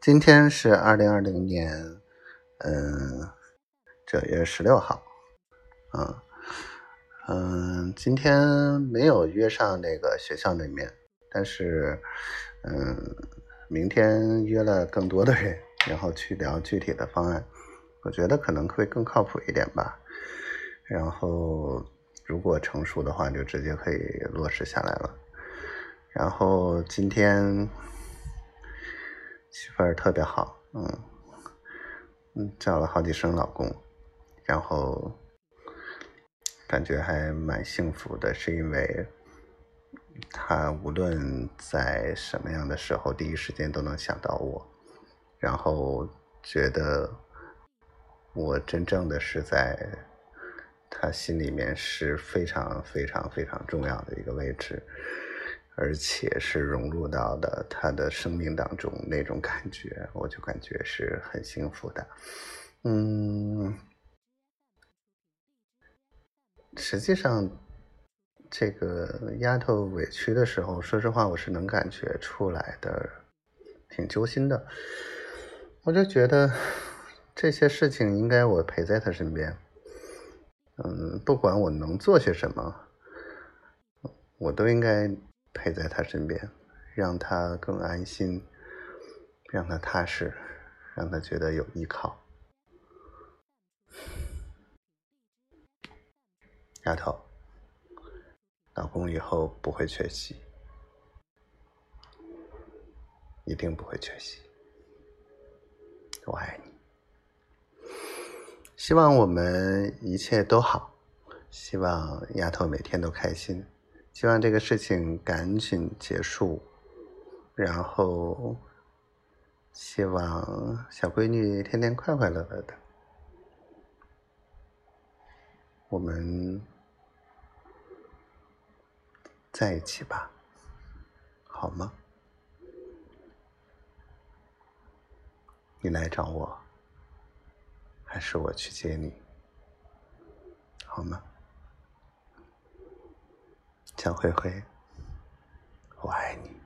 今天是二零二零年，嗯，九月十六号，嗯嗯，今天没有约上那个学校那面，但是，嗯，明天约了更多的人，然后去聊具体的方案，我觉得可能会更靠谱一点吧。然后，如果成熟的话，就直接可以落实下来了。然后今天。媳妇儿特别好，嗯，嗯，叫了好几声老公，然后感觉还蛮幸福的，是因为他无论在什么样的时候，第一时间都能想到我，然后觉得我真正的是在他心里面是非常非常非常重要的一个位置。而且是融入到的他的生命当中那种感觉，我就感觉是很幸福的。嗯，实际上，这个丫头委屈的时候，说实话，我是能感觉出来的，挺揪心的。我就觉得这些事情应该我陪在她身边。嗯，不管我能做些什么，我都应该。陪在他身边，让他更安心，让他踏实，让他觉得有依靠。丫头，老公以后不会缺席，一定不会缺席。我爱你，希望我们一切都好，希望丫头每天都开心。希望这个事情赶紧结束，然后希望小闺女天天快快乐乐的。我们在一起吧，好吗？你来找我，还是我去接你？好吗？小灰灰，我爱你。